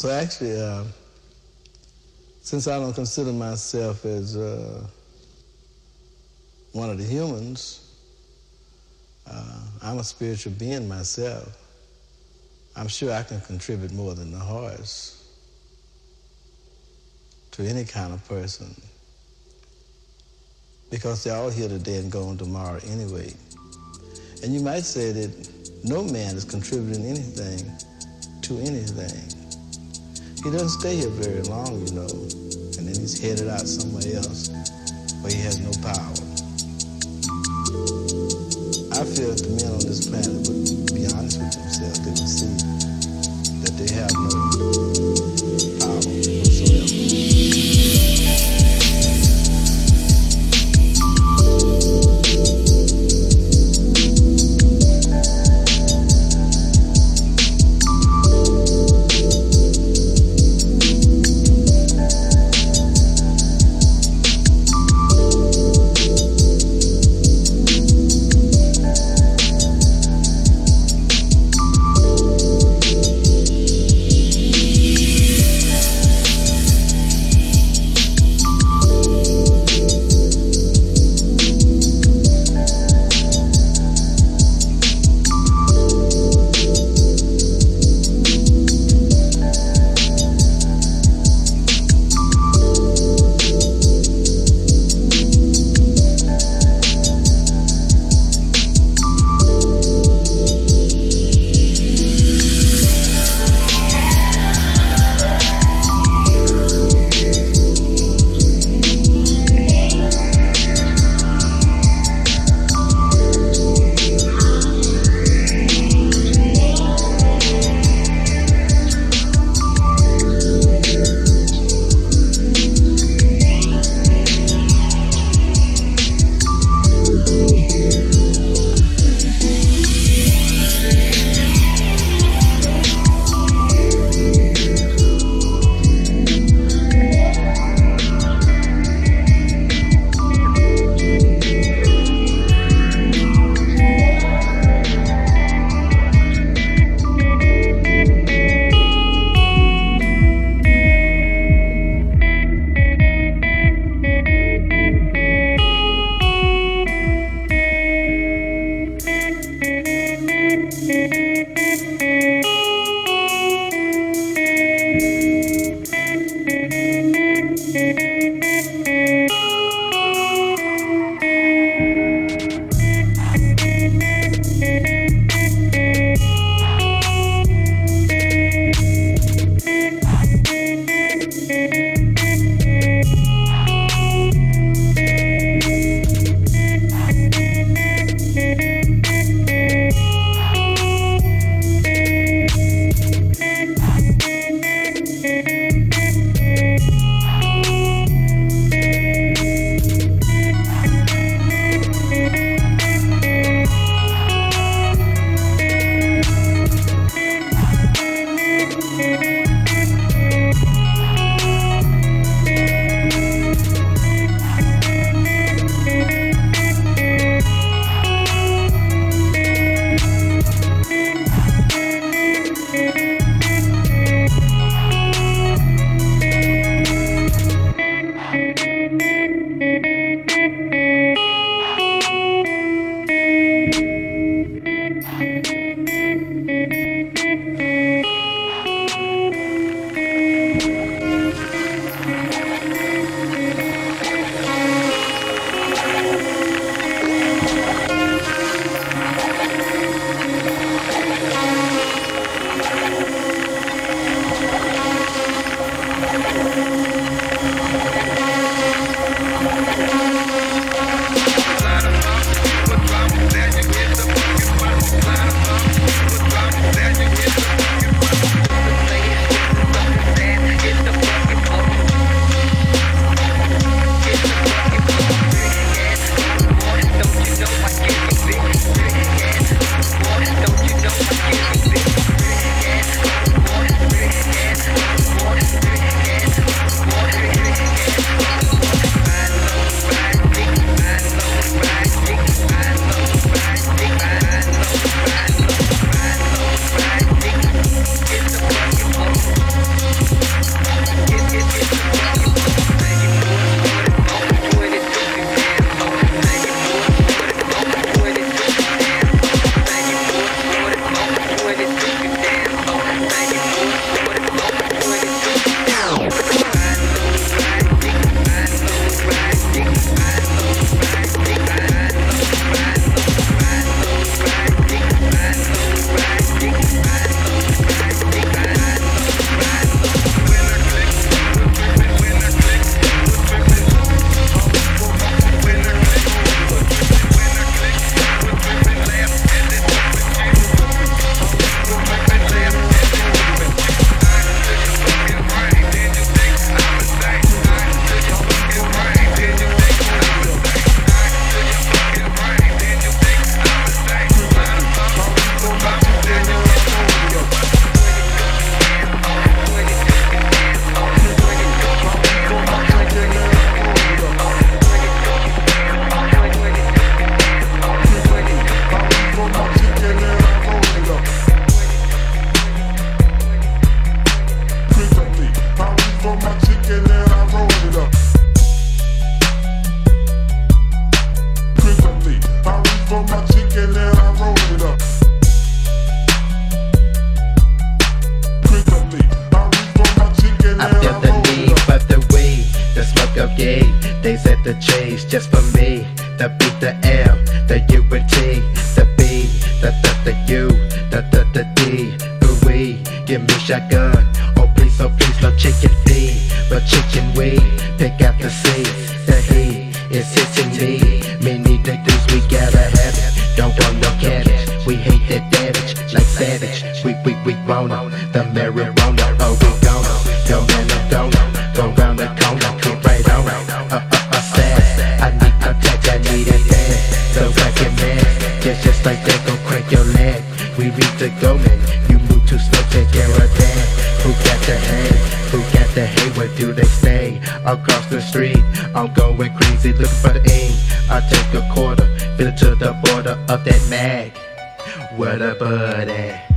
So actually, uh, since I don't consider myself as uh, one of the humans, uh, I'm a spiritual being myself. I'm sure I can contribute more than the horse to any kind of person because they're all here today and gone tomorrow anyway. And you might say that no man is contributing anything to anything. He doesn't stay here very long, you know, and then he's headed out somewhere else where he has no power. I feel that the men on this planet would be honest with themselves. They would see that they have no power up that mag. What a buddy.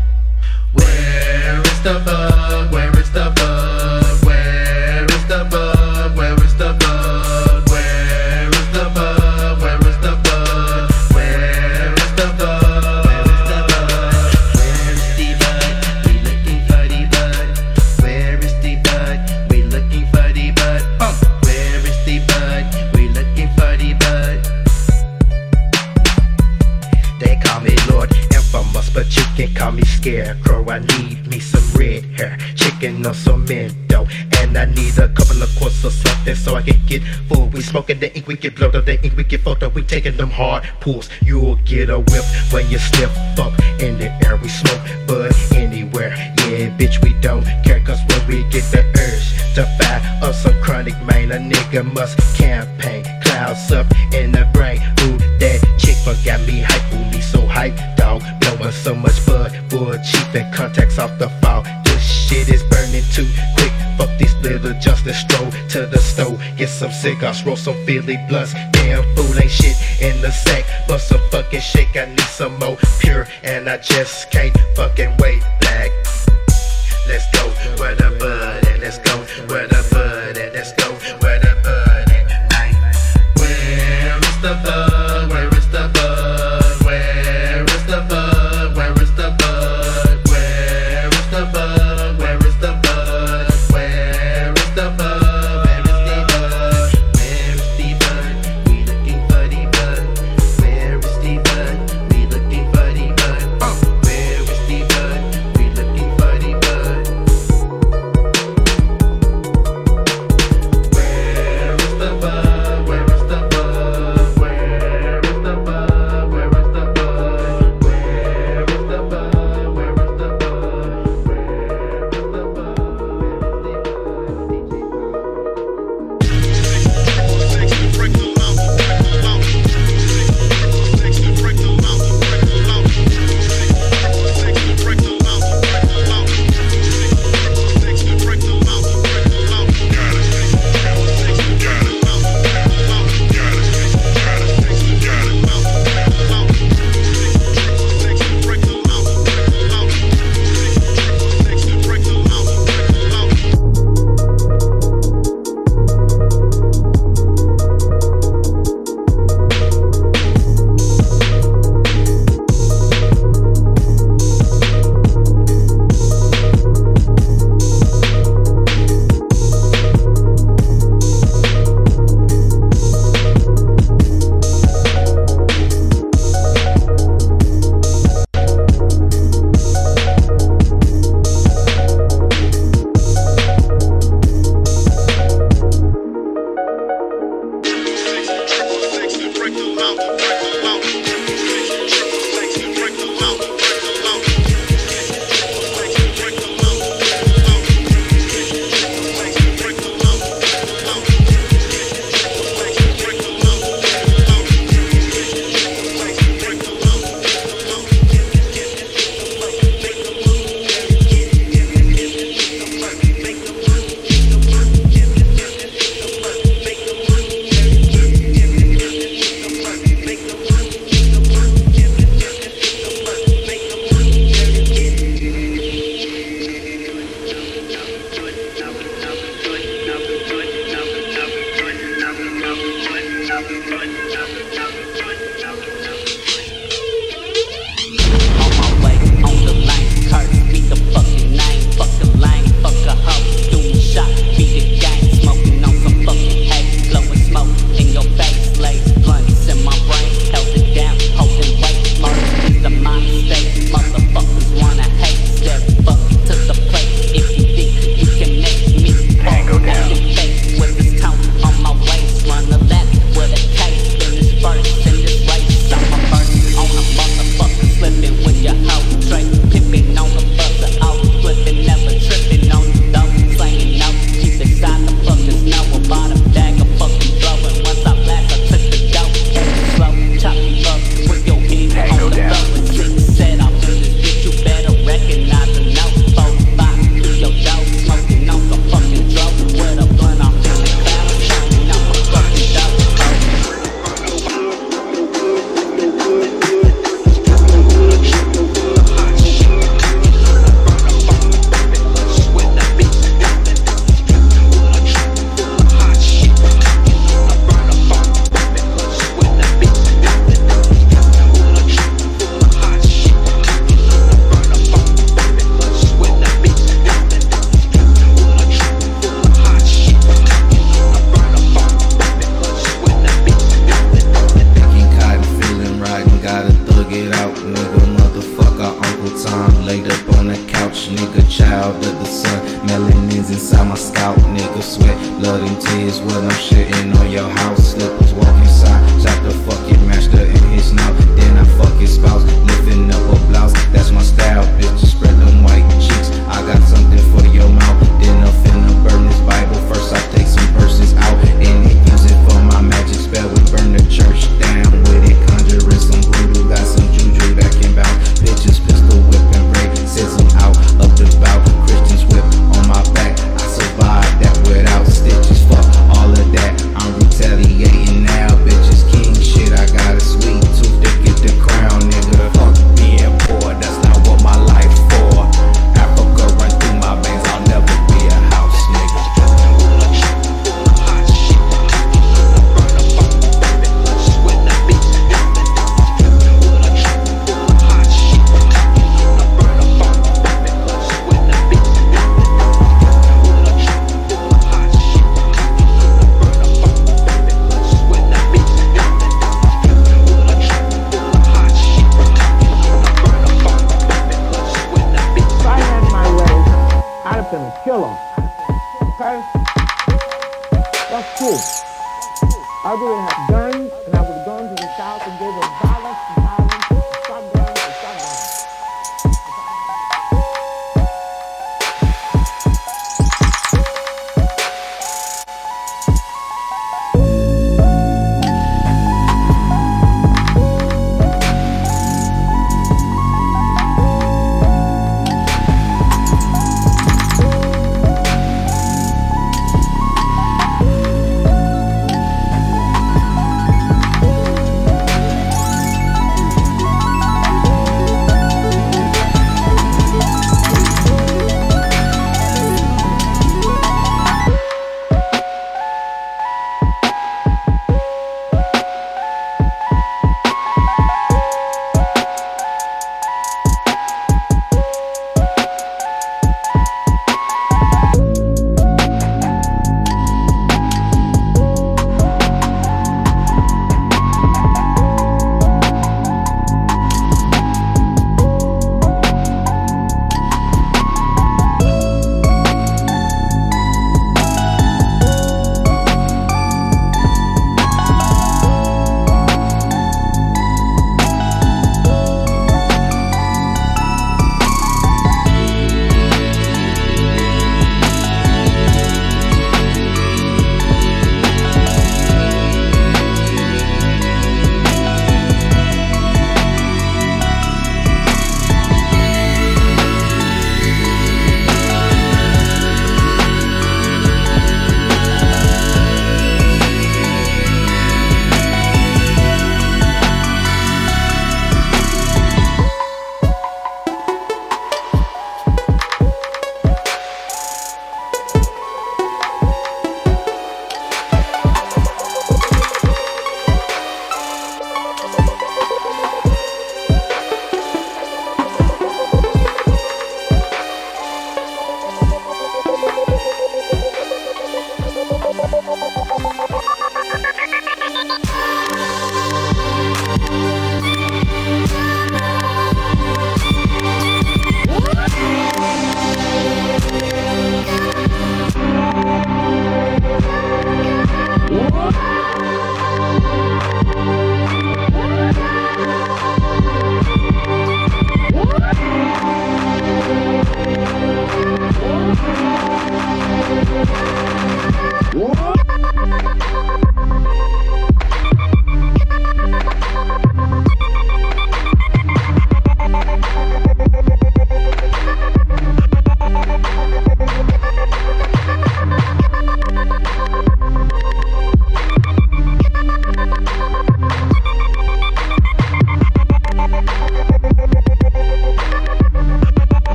so I can get full. We smoking the ink, we get blowed up the ink, we get fucked up. We taking them hard pulls. You'll get a whiff when you step up in the air. We smoke, but anywhere, yeah, bitch, we don't care. Cause when we get the urge to buy us some chronic man, a nigga must campaign. Clouds up in the brain. Who that chick fuck got me hype? Who me so hype, dog? Blowing so much bud, for cheap and contacts off the phone shit is burning too quick. Fuck these little justice. stroll to the stove, Get some cigars, roll some Philly blunts. Damn fool ain't shit in the sack. But some fucking shake, I need some more pure. And I just can't fucking wait. Black. Let's go where the bud and let's go where the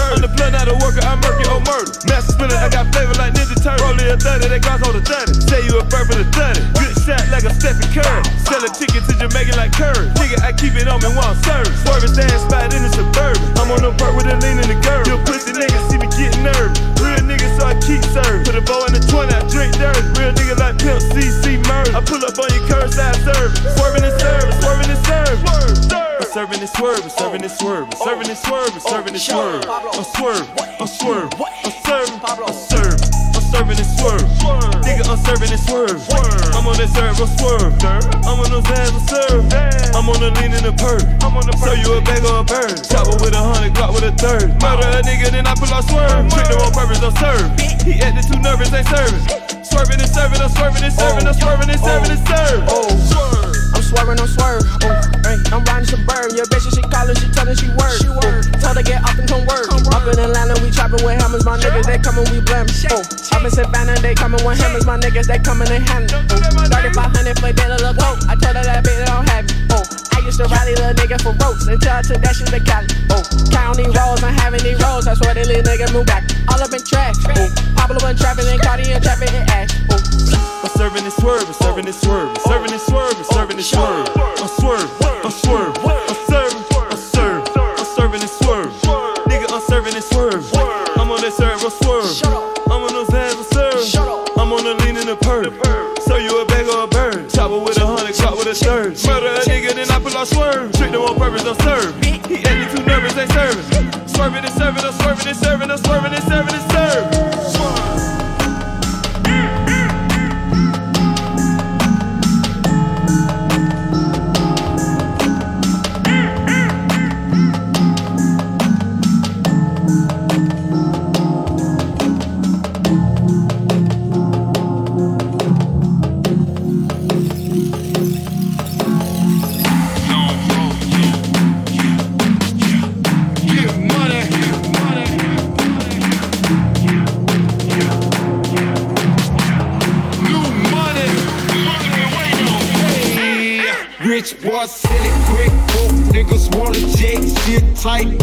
bird. I'm the blood, not a worker, I'm murky or murder. Master spinner, I got flavor like Ninja Turtle. Rolling a 30, they got on the 30. Say you a bird for the 30. Good shot like a Stephen Curry. Sell a ticket to Jamaica like Curry. Nigga, I keep it on me while I'm serving. Swerving, stand spot in the suburban. I'm on the perk with a lean in the girl. You pussy nigga, see me getting nervous. Real nigga, so I keep serving. Put a bow in the 20, I drink dirty. Real nigga like Pimp CC murder. I pull up on your curbside serving. Swerving and serving, swerving and serving swerve. I'm serving and swerve, I'm serving and swerve, I'm serving and swerve, I'm serving and oh, swerve. I'm swerve, I'm swerve, I'm serving, I'm serve. I'm serving and swerve. Nigga, I'm serving and swerve. I'm on that serve, I'm swerve. I'm on those ass, I'm serve. I'm on the lean in the perk. So you a bag or a bird. Chopper with a hundred, Glock with a third. Murder a nigga, then I pull out swerve. Trick them on purpose, I'm serve. He acting too nervous, ain't serving. Swerving and serving, I'm swerving and serving, I'm oh, swerving and oh, serving and serve. Swerve. Swerving, I'm swerve. Oh, uh, hey, I'm riding suburban. Your bitch, she callin', she tellin' she work. She work. Told her get up and come work. Come up in Atlanta, we choppin' with hammers. My niggas, they comin', we blam. Oh, up in Savannah, they comin' with hammers. My niggas, they comin', they handle. Oh, 3500 for dinner, look, oh. I told her that bitch, they don't have it. Oh, I used to rally little nigga for ropes until I took that shit to Cali. Oh, county rolls, I'm having these rolls. I swear they little nigga move back. All up in trash. Oh, Pablo and trapping and Carti and trapping and ash. Oh, I'm serving and swerving, serving and swerving, serving and swerving, serving and swerve. I'm swerve, I'm swerve, I'm serving, I'm serve, I'm serving and swerve. Nigga, I'm serving and swerve. I'm on that serve, I'm swerve. I'm on those ass, I'm serve. I'm on the lean in the perk. So you a bag or a bird? Chopper with a hundred, chop with a third. Murder a I swerve. Trick them on purpose, I'm serve. He acting too nervous, ain't serving. Swerving and serving, I'm swerving and serving, I'm swerving and serving and serving. Boy, sell it quick. Niggas wanna check. Shit tight,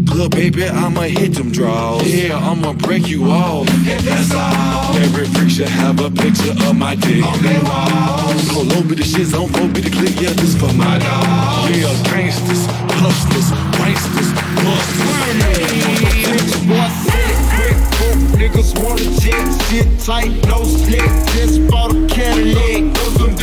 the club, baby, I'ma hit them draws. Yeah, I'ma break you off. And that's all. Every freak should have a picture of my dick. On their walls. Pull over the shits on 4 be the click, yeah, this for my dog. Yeah, gangsters, hustlers, wanksters, busters. Boy, sell it quick. Broke niggas wanna check. Shit tight, no slick. Just bought a Cadillac. Throw some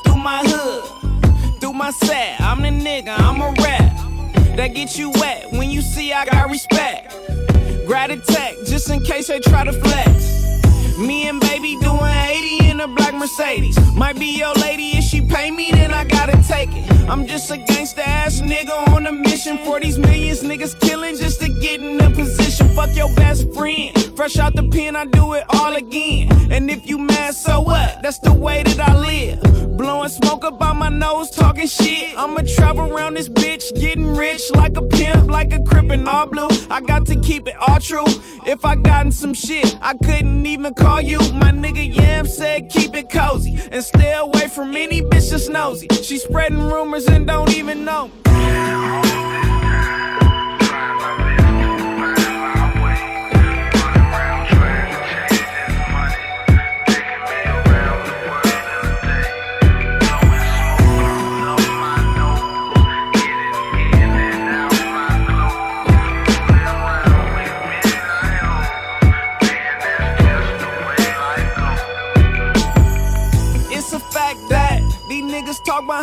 through my hood, through my set. I'm the nigga, I'm a rap. That get you wet when you see I got respect. Gratitech, just in case they try to flex. Me and baby doing 80 in a black Mercedes. Might be your lady if she pay me, then I gotta take it. I'm just a gangsta ass nigga on a mission for these millions niggas killing just to get in a position. Fuck your best friend. Fresh out the pen, I do it all again. And if you mad, so what? That's the way that I live. Blowing smoke up on my nose, talking shit. I'ma travel around this bitch, getting rich like a pimp, like a crip in all blue. I got to keep it all true. If I gotten some shit, I couldn't even call you. My nigga Yam said keep it cozy and stay away from any bitch that's nosy. She spreading rumors and don't even know.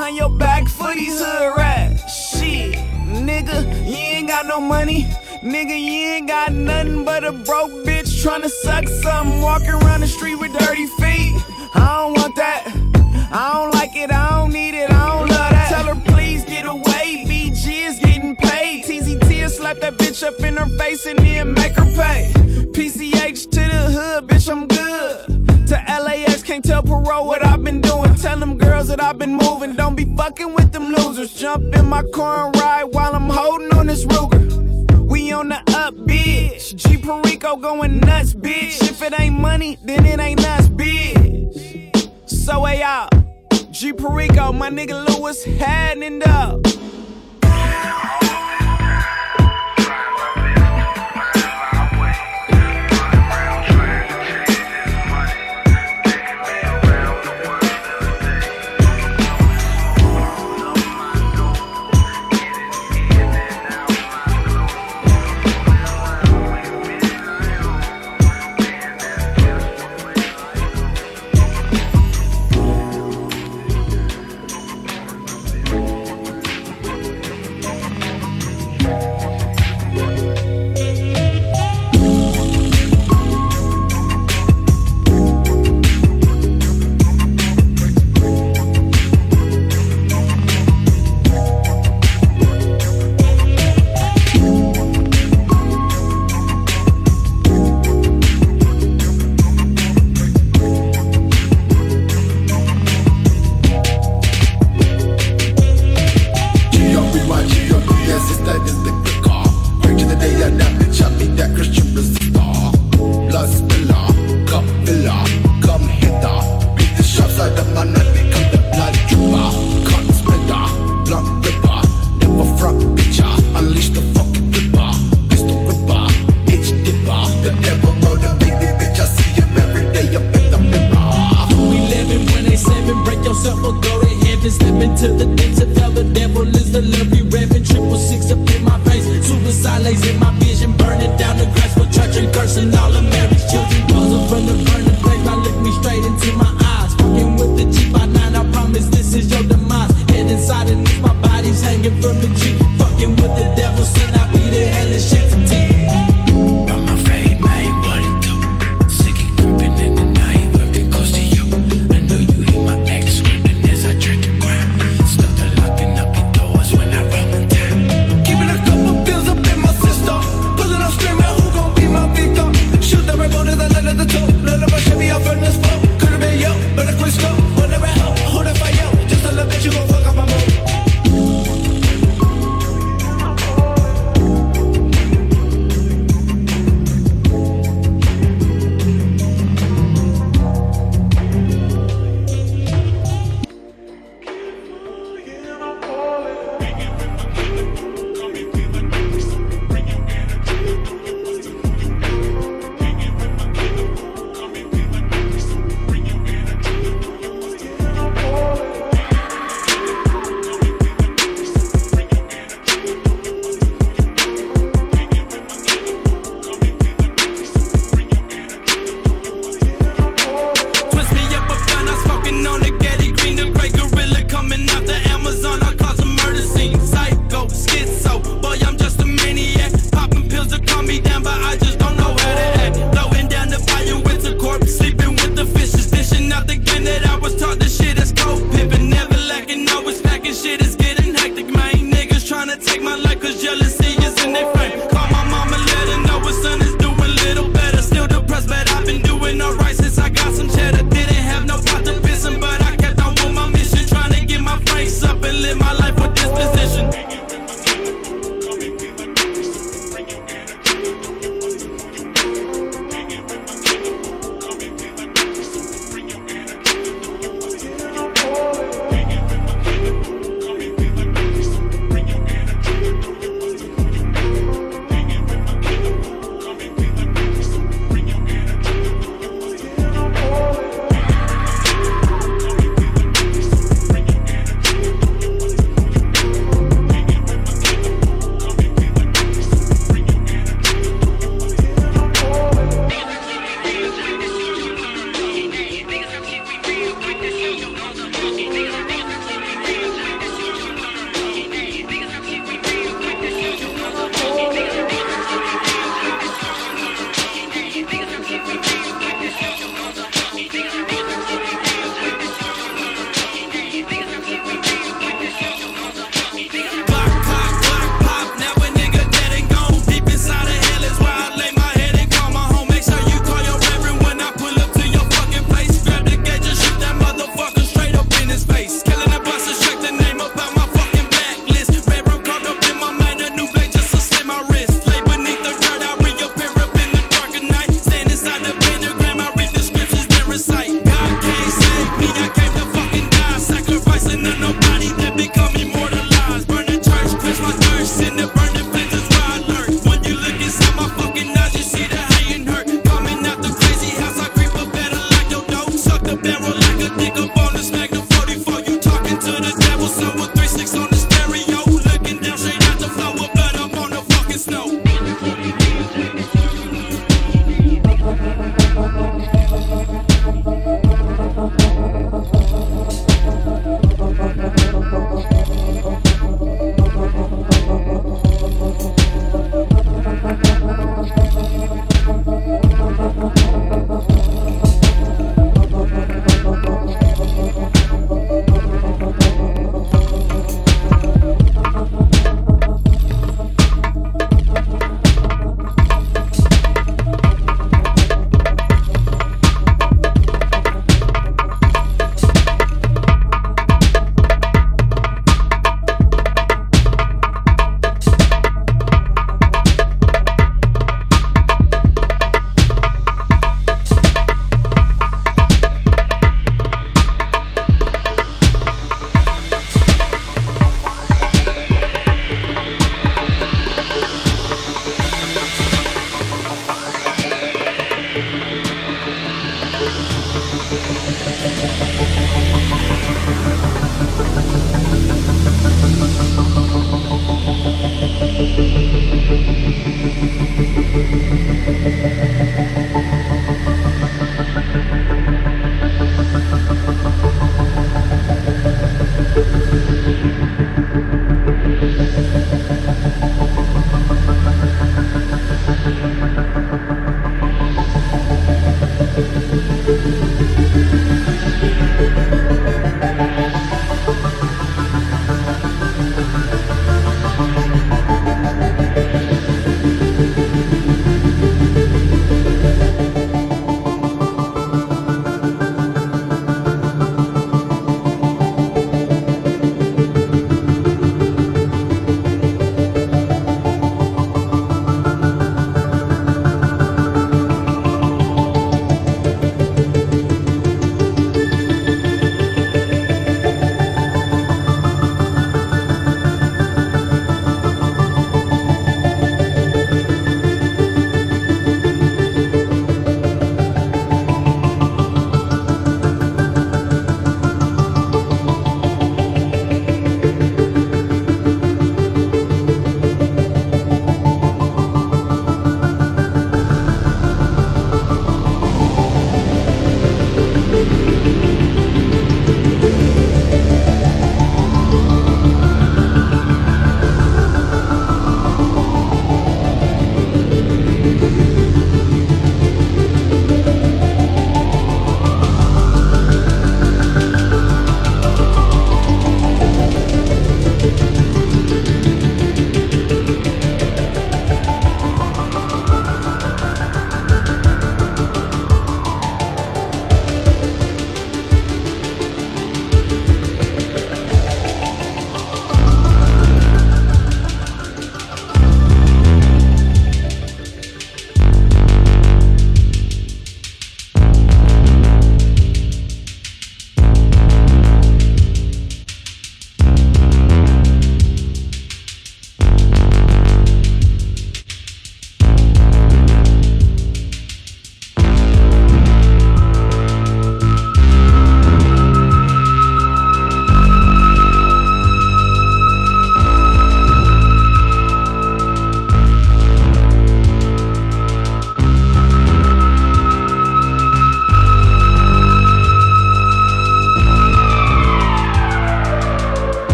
Behind your back for these hood rats. Shit, nigga, you ain't got no money. Nigga, you ain't got nothing but a broke bitch tryna suck something. Walking around the street with dirty feet. I don't want that. I don't like it. I don't need it. I don't love that. Tell her please get away. BG is getting paid. Will slap that bitch up in her face and then make her pay. PCH to the hood, bitch, I'm good. To LAX, can't tell parole what I've been doing. Tell them girls that I've been moving. Don't be fucking with them losers. Jump in my car and ride while I'm holding on this Ruger. We on the up, bitch. G Perico going nuts, bitch. If it ain't money, then it ain't us, bitch. So way out. G Perico, my nigga Lewis heading up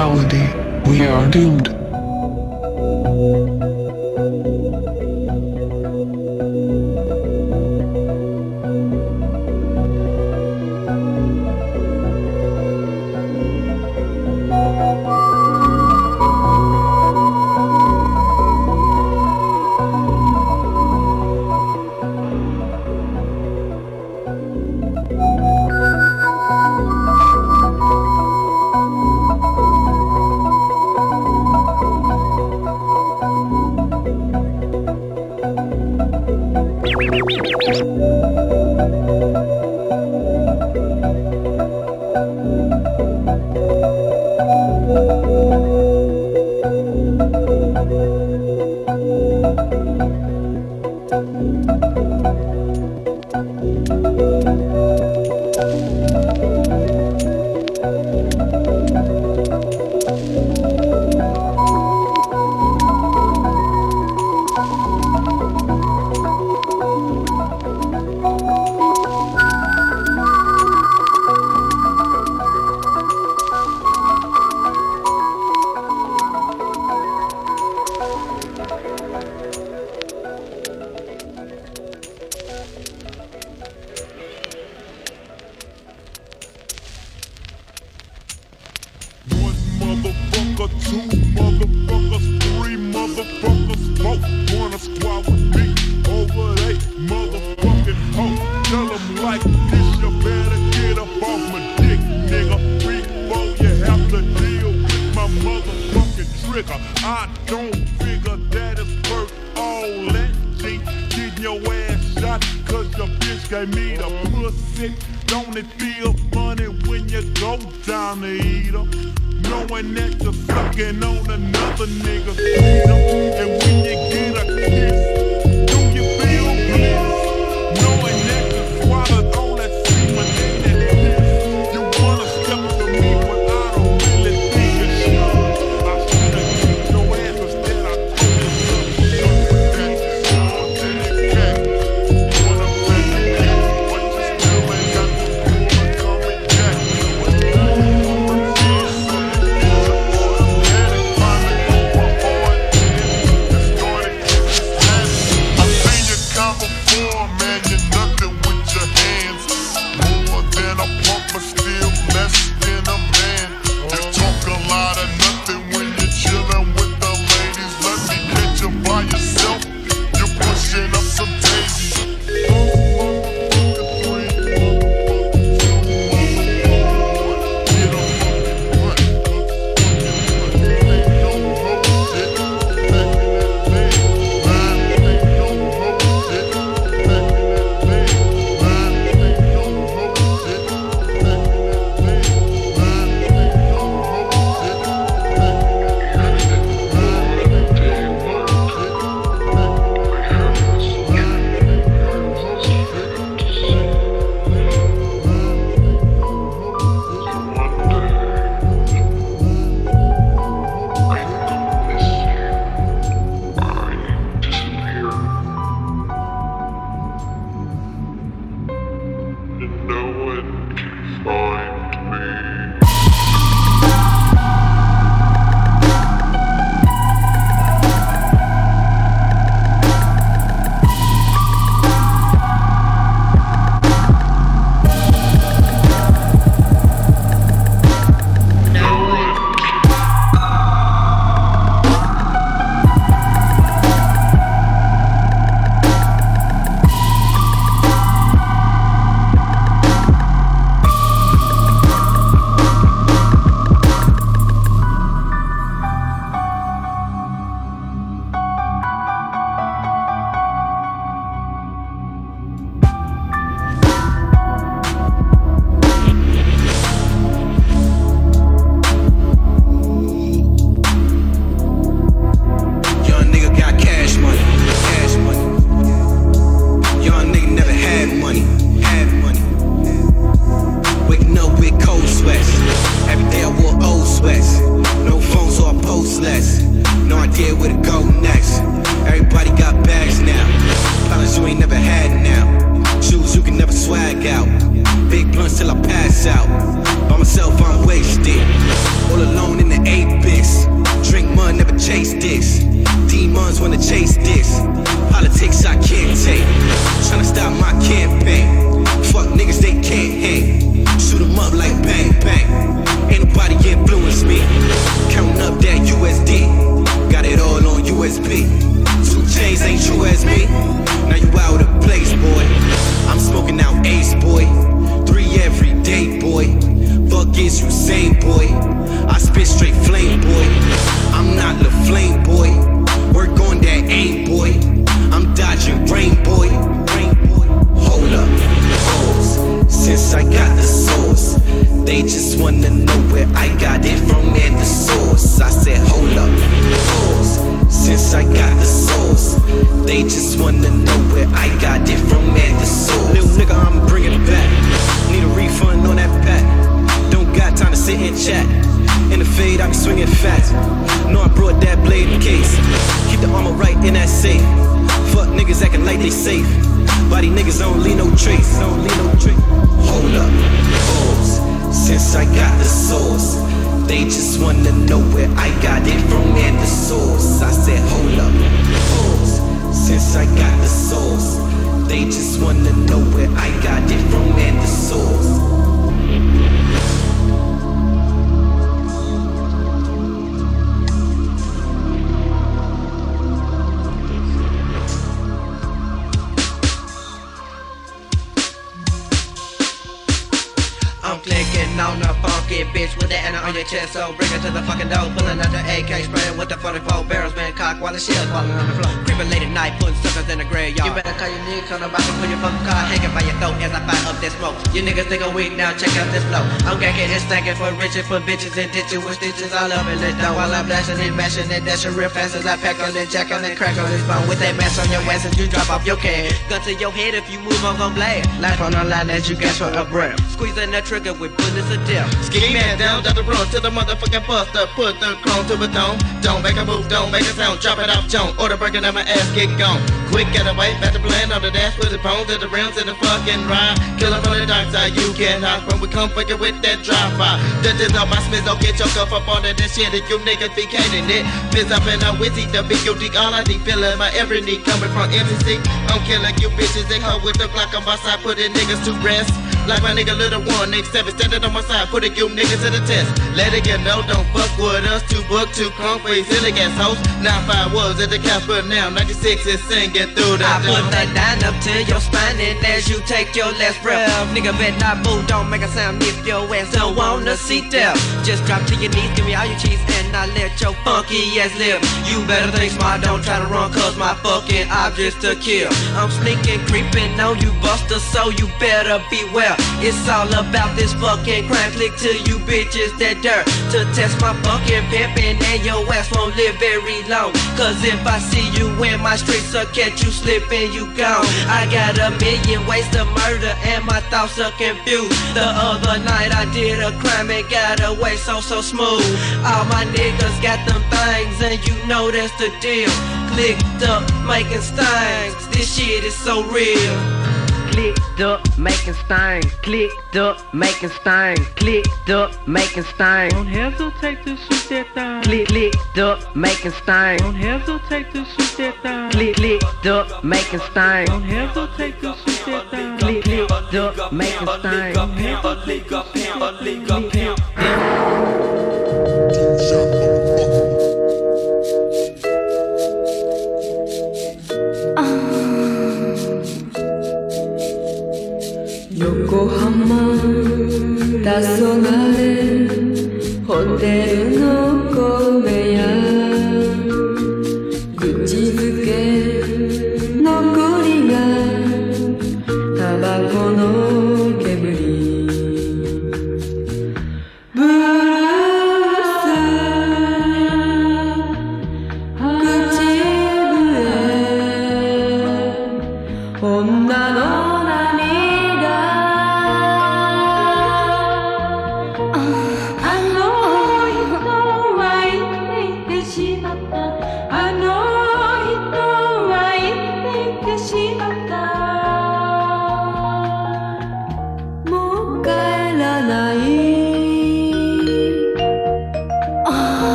reality. We are doomed. Spit straight flame, boy. I'm not the flame, boy. Work on that aim, boy. I'm dodging rain, boy. Rain, boy. Hold up, pause. Since I got the source, they just wanna know where I got it from and the source. I said, hold up, pause. Since I got the source, they just wanna know where I got it from and the source. Little nigga, I'm bringing it back. Need a refund on that pack. Don't got time to sit and chat. I be swinging fast. Know I brought that blade in case. Keep the armor right in that safe. Fuck niggas acting like they safe. Body niggas don't leave no trace. Don't leave no trace. Hold up, pause. Since I got the source, they just wanna know where I got it from and the source. I said, hold up, pause. Since I got the source, they just wanna know where I got it from and the source. Clicking on the funky bitch with the Anna on your chest, so bring it to the fucking door. Pulling out the AK, spraying with the 44 barrels, man, cock while the shell's falling on the floor. Creeping late at night, putting suckers in the graveyard. You better call your niggas, on about to put your fucking car hanging by your throat as I fire up this smoke. You niggas think I'm weak now, check out this flow. I'm gacking and stanking for riches, for bitches and ditches with stitches all up in the dough. While I'm blasting and mashing and dashing real fast as I pack on and jack on and crack on this bone. With that mask on your ass as you drop off your can. Gun to your head if you move, I'm gon' blast. Life on the line as you gasp for a breath. Squeezing the trigger with bullets of death. Man down, down the road to the motherfucking buster. Put the chrome to a dome. Don't make a move, don't make a sound. Drop it off, Joan. Order breaking on my ass, get gone. Quick getaway, back to blend on the dash with the bones and the rims and the fucking ride. Killer from the dark side, you can't hide from. We come fucking with that drive by. Judges on my smiths, don't get your cuff up on that shit. If you niggas be caning it. Piss up and I'm witty, the big you dig all I need. Feeling my every need coming from MCC. I'm killing you bitches, they hoe with the block on my side, putting niggas to rest. Like my nigga Little One, Nick Seven, standing on my side, putting you niggas to the test. Let it get no, don't fuck with us. Two book, two crunk, face, silly ass host. Nine five was at the but now 96 is singing through the I put that dime up to your spine and as you take your last breath Nigga bet not move, don't make a sound if your ass don't wanna see death Just drop to your knees, give me all your cheese and I let your funky ass live You better think smart, don't try to run cause my fucking object's to kill I'm sneaking, creeping on you buster so you better beware It's all about this fucking crime, click to you bitches that dirt To test my fucking pimpin' and your ass won't live very long Cause if I see you in my streets, I'll catch you slipping, you gone. I got a million ways to murder, and my thoughts are confused. The other night I did a crime and got away so so smooth. All my niggas got them things, and you know that's the deal. Clicked up, making stings. This shit is so real. Clicked up, making stings. Clicked up, making stings. Clicked up, making stings. Don't hesitate to shoot that thing. Click, clicked up, making stings. Don't hesitate to shoot that thing. Click, clicked up, making stings. Don't hesitate to shoot that thing. Click, clicked up, making stings. Don't hesitate to shoot that thing. 黄昏ホテル